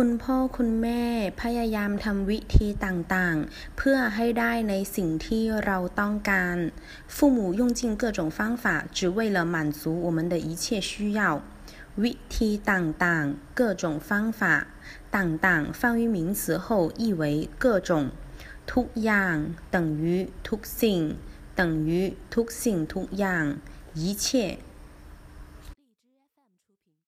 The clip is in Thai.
คุณพ่อคุณแม่พยายามทำวิธีต่างๆ เพื่อให้ได้ในสิ่งที่เราต้องการ父母用尽各种方法只为了满足我们的一切需要วิธีต่างๆ各种方法ต่างๆ放于名词后意为各种ทุกอย่าง等于ทุกสิ่ง等于ทุกสิ่งทุกอย่าง一切